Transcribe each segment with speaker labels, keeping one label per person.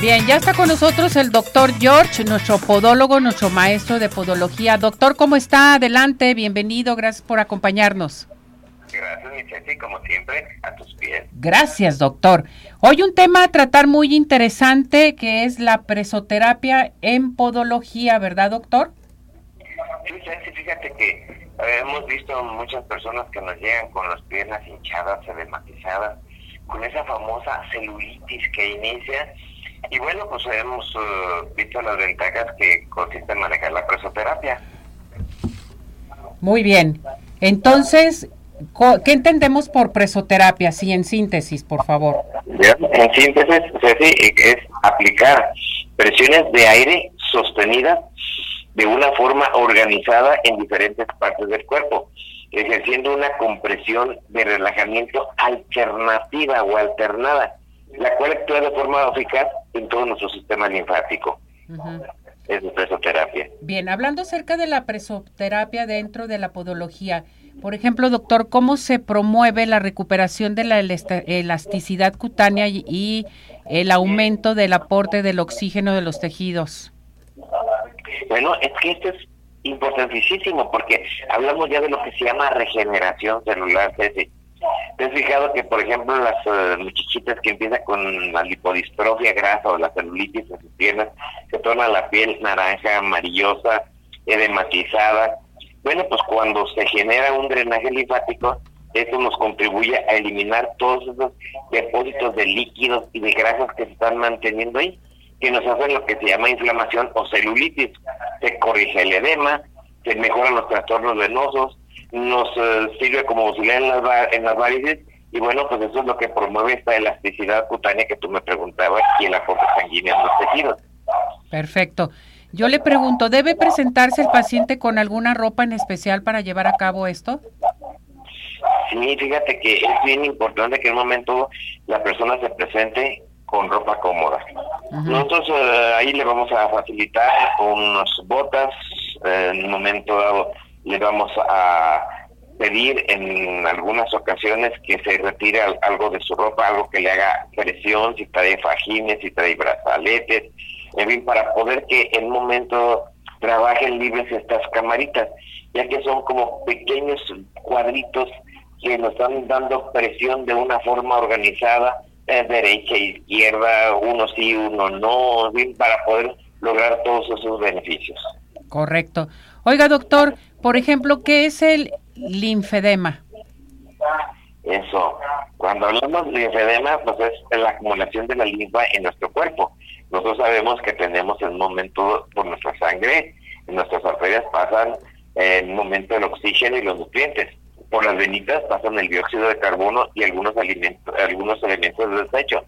Speaker 1: Bien, ya está con nosotros el doctor George, nuestro podólogo, nuestro maestro de podología. Doctor, ¿cómo está? Adelante, bienvenido, gracias por acompañarnos.
Speaker 2: Gracias, mi como siempre, a tus pies.
Speaker 1: Gracias, doctor. Hoy un tema a tratar muy interesante que es la presoterapia en podología, ¿verdad, doctor?
Speaker 2: Sí, sí, fíjate que eh, hemos visto muchas personas que nos llegan con las piernas hinchadas, edematizadas, con esa famosa celulitis que inicia y bueno, pues hemos uh, visto las ventajas que consiste en manejar la presoterapia.
Speaker 1: Muy bien. Entonces, ¿qué entendemos por presoterapia? Sí, en síntesis, por favor.
Speaker 2: En síntesis, es aplicar presiones de aire sostenidas de una forma organizada en diferentes partes del cuerpo, ejerciendo una compresión de relajamiento alternativa o alternada la cual actúa de forma eficaz en todo nuestro sistema linfático. Es la presoterapia.
Speaker 1: Bien, hablando acerca de la presoterapia dentro de la podología, por ejemplo, doctor, ¿cómo se promueve la recuperación de la elasticidad cutánea y el aumento del aporte del oxígeno de los tejidos?
Speaker 2: Bueno, es que esto es importantísimo porque hablamos ya de lo que se llama regeneración celular, ¿Te has fijado que, por ejemplo, las uh, muchachitas que empiezan con la lipodistrofia grasa o la celulitis en sus piernas, se torna la piel naranja, amarillosa, edematizada? Bueno, pues cuando se genera un drenaje linfático, eso nos contribuye a eliminar todos esos depósitos de líquidos y de grasas que se están manteniendo ahí, que nos hacen lo que se llama inflamación o celulitis. Se corrige el edema, se mejoran los trastornos venosos, nos eh, sirve como auxiliar en las, en las varices y bueno, pues eso es lo que promueve esta elasticidad cutánea que tú me preguntabas y el aporte sanguíneo en los tejidos.
Speaker 1: Perfecto. Yo le pregunto, ¿debe presentarse el paciente con alguna ropa en especial para llevar a cabo esto?
Speaker 2: Sí, fíjate que es bien importante que en un momento la persona se presente con ropa cómoda. Nosotros eh, ahí le vamos a facilitar unas botas, eh, en un momento dado le vamos a pedir en algunas ocasiones que se retire algo de su ropa, algo que le haga presión, si trae fajines, si trae brazaletes, en fin, para poder que en un momento trabajen libres estas camaritas, ya que son como pequeños cuadritos que nos están dando presión de una forma organizada, eh, derecha izquierda, uno sí, uno no, en fin, para poder lograr todos esos beneficios.
Speaker 1: Correcto. Oiga, doctor, por ejemplo, ¿qué es el linfedema?
Speaker 2: Eso. Cuando hablamos de linfedema, pues es la acumulación de la linfa en nuestro cuerpo. Nosotros sabemos que tenemos en un momento por nuestra sangre, en nuestras arterias pasan en un momento el oxígeno y los nutrientes. Por las venitas pasan el dióxido de carbono y algunos alimentos, algunos elementos de desecho.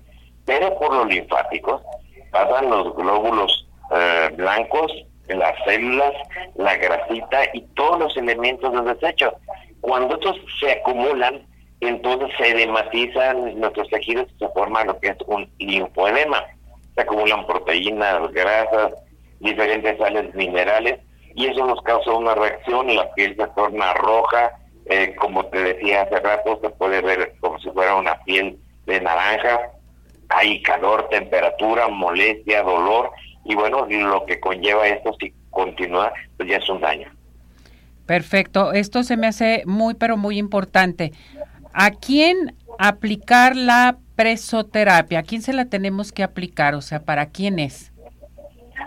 Speaker 2: Pero por los linfáticos pasan los glóbulos eh, blancos las células, la grasita y todos los elementos de desecho. Cuando estos se acumulan, entonces se edematizan nuestros tejidos y se forma lo que es un linfoedema. Se acumulan proteínas, grasas, diferentes sales minerales y eso nos causa una reacción la piel se torna roja, eh, como te decía hace rato, se puede ver como si fuera una piel de naranja, hay calor, temperatura, molestia, dolor y bueno, lo que conlleva esto si continúa, pues ya es un daño.
Speaker 1: Perfecto, esto se me hace muy pero muy importante. ¿A quién aplicar la presoterapia? ¿A quién se la tenemos que aplicar? O sea, ¿para quién es?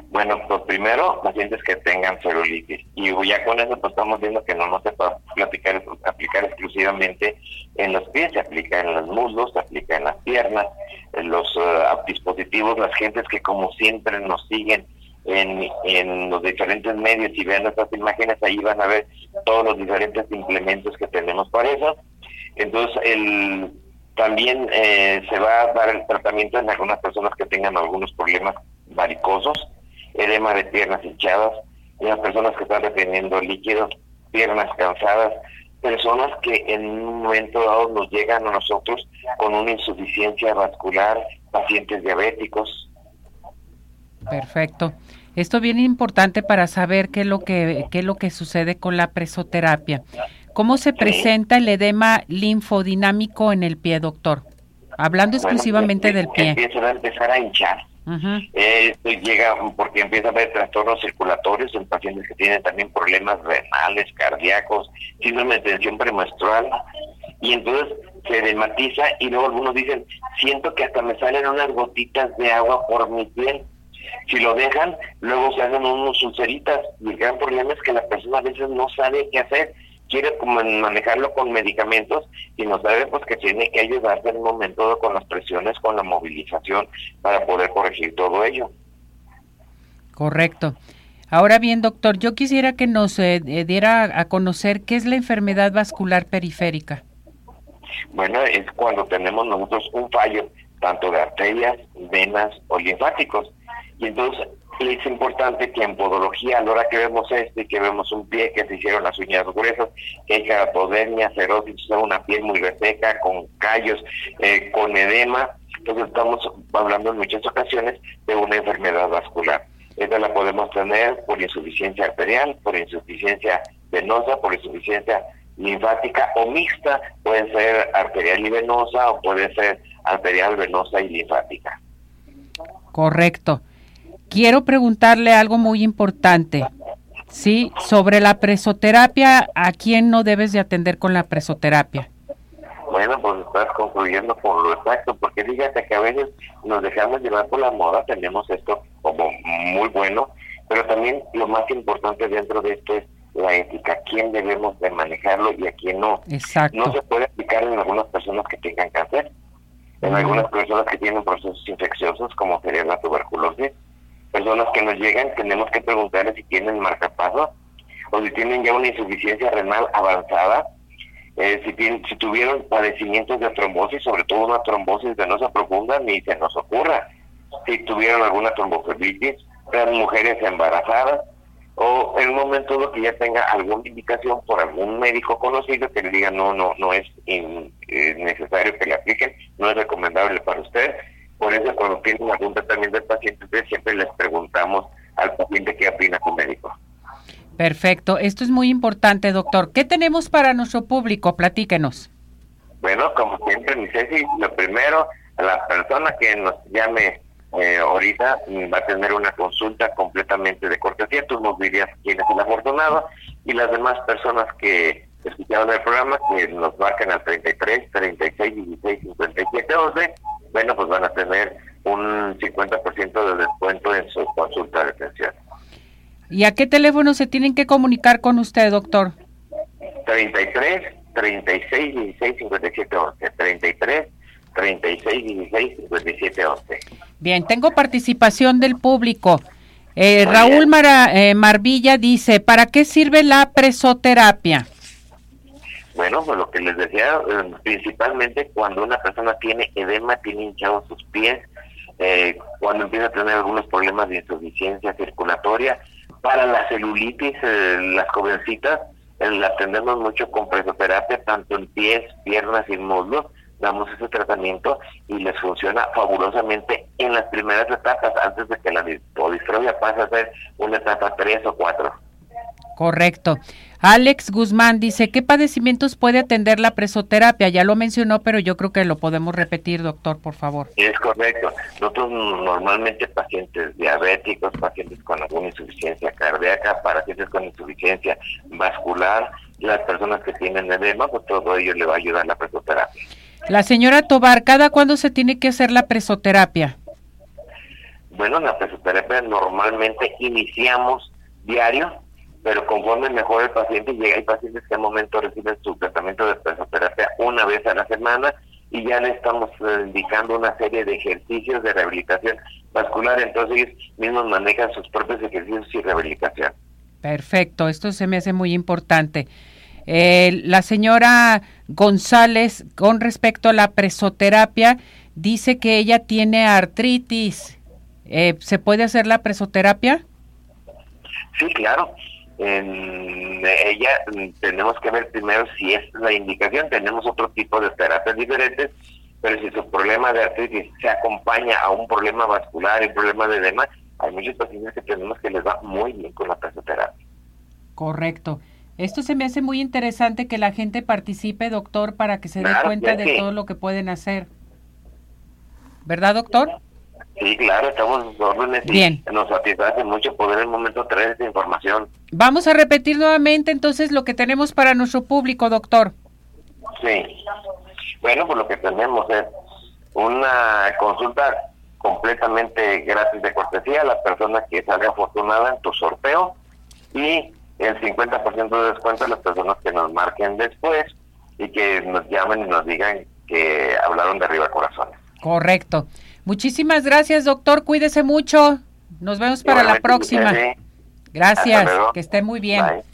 Speaker 2: Bueno, pues primero pacientes que tengan celulitis y ya con eso pues estamos viendo que no, no se puede aplicar, aplicar exclusivamente en los pies, se aplica en los muslos, se aplica en las piernas, en los eh, dispositivos, las gentes que como siempre nos siguen en, en los diferentes medios y vean estas imágenes, ahí van a ver todos los diferentes implementos que tenemos para eso. Entonces, el, también eh, se va a dar el tratamiento en algunas personas que tengan algunos problemas varicosos, edema de piernas hinchadas, en las personas que están reteniendo líquidos, piernas cansadas, personas que en un momento dado nos llegan a nosotros con una insuficiencia vascular, pacientes diabéticos.
Speaker 1: Perfecto. Esto es bien importante para saber qué es lo que qué es lo que sucede con la presoterapia. ¿Cómo se presenta el edema linfodinámico en el pie, doctor? Hablando exclusivamente del pie.
Speaker 2: Empieza a empezar a hinchar Esto llega porque empieza a haber trastornos circulatorios en pacientes que tienen también problemas renales, cardíacos, síndrome de tensión premenstrual, y entonces se dematiza y luego algunos dicen, siento que hasta me salen unas gotitas de agua por mi piel. Si lo dejan, luego se hacen unos ulceritas y el gran problema es que la persona a veces no sabe qué hacer quiere como manejarlo con medicamentos y no sabe pues que tiene que ayudarse en un momento con las presiones, con la movilización para poder corregir todo ello.
Speaker 1: Correcto. Ahora bien, doctor, yo quisiera que nos eh, eh, diera a conocer qué es la enfermedad vascular periférica.
Speaker 2: Bueno, es cuando tenemos nosotros un fallo tanto de arterias, venas o linfáticos. Y entonces es importante que en podología, a la hora que vemos este, que vemos un pie que se hicieron las uñas gruesas, que hay keratodermia, cerosis, una piel muy reseca, con callos, eh, con edema, entonces estamos hablando en muchas ocasiones de una enfermedad vascular. Esta la podemos tener por insuficiencia arterial, por insuficiencia venosa, por insuficiencia linfática o mixta, puede ser arterial y venosa o puede ser arterial, venosa y linfática.
Speaker 1: Correcto. Quiero preguntarle algo muy importante. Sí, sobre la presoterapia, ¿a quién no debes de atender con la presoterapia?
Speaker 2: Bueno, pues estás concluyendo con lo exacto, porque fíjate que a veces nos dejamos llevar por la moda, tenemos esto como muy bueno, pero también lo más importante dentro de esto es la ética, quién debemos de manejarlo y a quién no.
Speaker 1: Exacto.
Speaker 2: No se puede aplicar en algunas personas que tengan cáncer, en algunas personas que tienen procesos infecciosos, como sería la tuberculosis, personas que nos llegan, tenemos que preguntarles si tienen marcapasos o si tienen ya una insuficiencia renal avanzada, eh, si, tienen, si tuvieron padecimientos de trombosis, sobre todo una trombosis venosa profunda, ni se nos ocurra. Si tuvieron alguna tromboflebitis, sean mujeres embarazadas, o en un momento que ya tenga alguna indicación por algún médico conocido que le diga no, no, no es eh, necesario que le apliquen, no es recomendable para usted, por eso cuando tienen algún tratamiento del paciente, siempre les preguntamos al paciente qué opina su médico.
Speaker 1: Perfecto, esto es muy importante, doctor. ¿Qué tenemos para nuestro público? Platíquenos.
Speaker 2: Bueno, como siempre, mi Ceci, lo primero, la persona que nos llame eh, ahorita va a tener una consulta completamente de cortesía. Tú nos dirías quién es el afortunado y las demás personas que escucharon el programa que nos marcan al 33, 36, 16, 57, 11 bueno, pues van a tener un 50% de descuento en su consulta de atención.
Speaker 1: ¿Y a qué teléfono se tienen que comunicar con usted, doctor?
Speaker 2: 33 36 16 57 11. 33 36 16 57 11.
Speaker 1: Bien, tengo participación del público. Eh, Raúl eh, Marvilla dice, ¿para qué sirve la presoterapia?
Speaker 2: Bueno, pues lo que les decía, eh, principalmente cuando una persona tiene edema, tiene hinchados sus pies, eh, cuando empieza a tener algunos problemas de insuficiencia circulatoria, para la celulitis, eh, las jovencitas, la atendemos mucho con presoterapia, tanto en pies, piernas y muslos, damos ese tratamiento y les funciona fabulosamente en las primeras etapas, antes de que la distrofia pase a ser una etapa 3 o 4.
Speaker 1: Correcto. Alex Guzmán dice, ¿qué padecimientos puede atender la presoterapia? Ya lo mencionó, pero yo creo que lo podemos repetir, doctor, por favor.
Speaker 2: Es correcto. Nosotros normalmente pacientes diabéticos, pacientes con alguna insuficiencia cardíaca, pacientes con insuficiencia vascular, las personas que tienen edema, pues todo ello le va a ayudar la presoterapia.
Speaker 1: La señora Tobar, ¿cada cuándo se tiene que hacer la presoterapia?
Speaker 2: Bueno, la presoterapia normalmente iniciamos diario pero conforme mejor el paciente, llega, hay pacientes que al momento reciben su tratamiento de presoterapia una vez a la semana y ya le estamos eh, indicando una serie de ejercicios de rehabilitación vascular, entonces ellos mismos manejan sus propios ejercicios y rehabilitación.
Speaker 1: Perfecto, esto se me hace muy importante. Eh, la señora González, con respecto a la presoterapia, dice que ella tiene artritis. Eh, ¿Se puede hacer la presoterapia?
Speaker 2: Sí, claro en ella tenemos que ver primero si es la indicación, tenemos otro tipo de terapias diferentes, pero si su problema de artritis se acompaña a un problema vascular un problema de edema, hay muchos pacientes que tenemos que les va muy bien con la presoterapia.
Speaker 1: Correcto. Esto se me hace muy interesante que la gente participe, doctor, para que se dé cuenta de todo lo que pueden hacer. ¿Verdad, doctor?
Speaker 2: Sí, claro, estamos en órdenes
Speaker 1: Bien.
Speaker 2: y nos satisface mucho poder en el momento traer esta información.
Speaker 1: Vamos a repetir nuevamente entonces lo que tenemos para nuestro público, doctor.
Speaker 2: Sí. Bueno, pues lo que tenemos es una consulta completamente gratis de cortesía a las personas que salga afortunada en tu sorteo y el 50% de descuento a las personas que nos marquen después y que nos llamen y nos digan que hablaron de arriba corazones.
Speaker 1: Correcto. Muchísimas gracias, doctor. Cuídese mucho. Nos vemos para la próxima. Gracias. Que esté muy bien.
Speaker 2: Bye.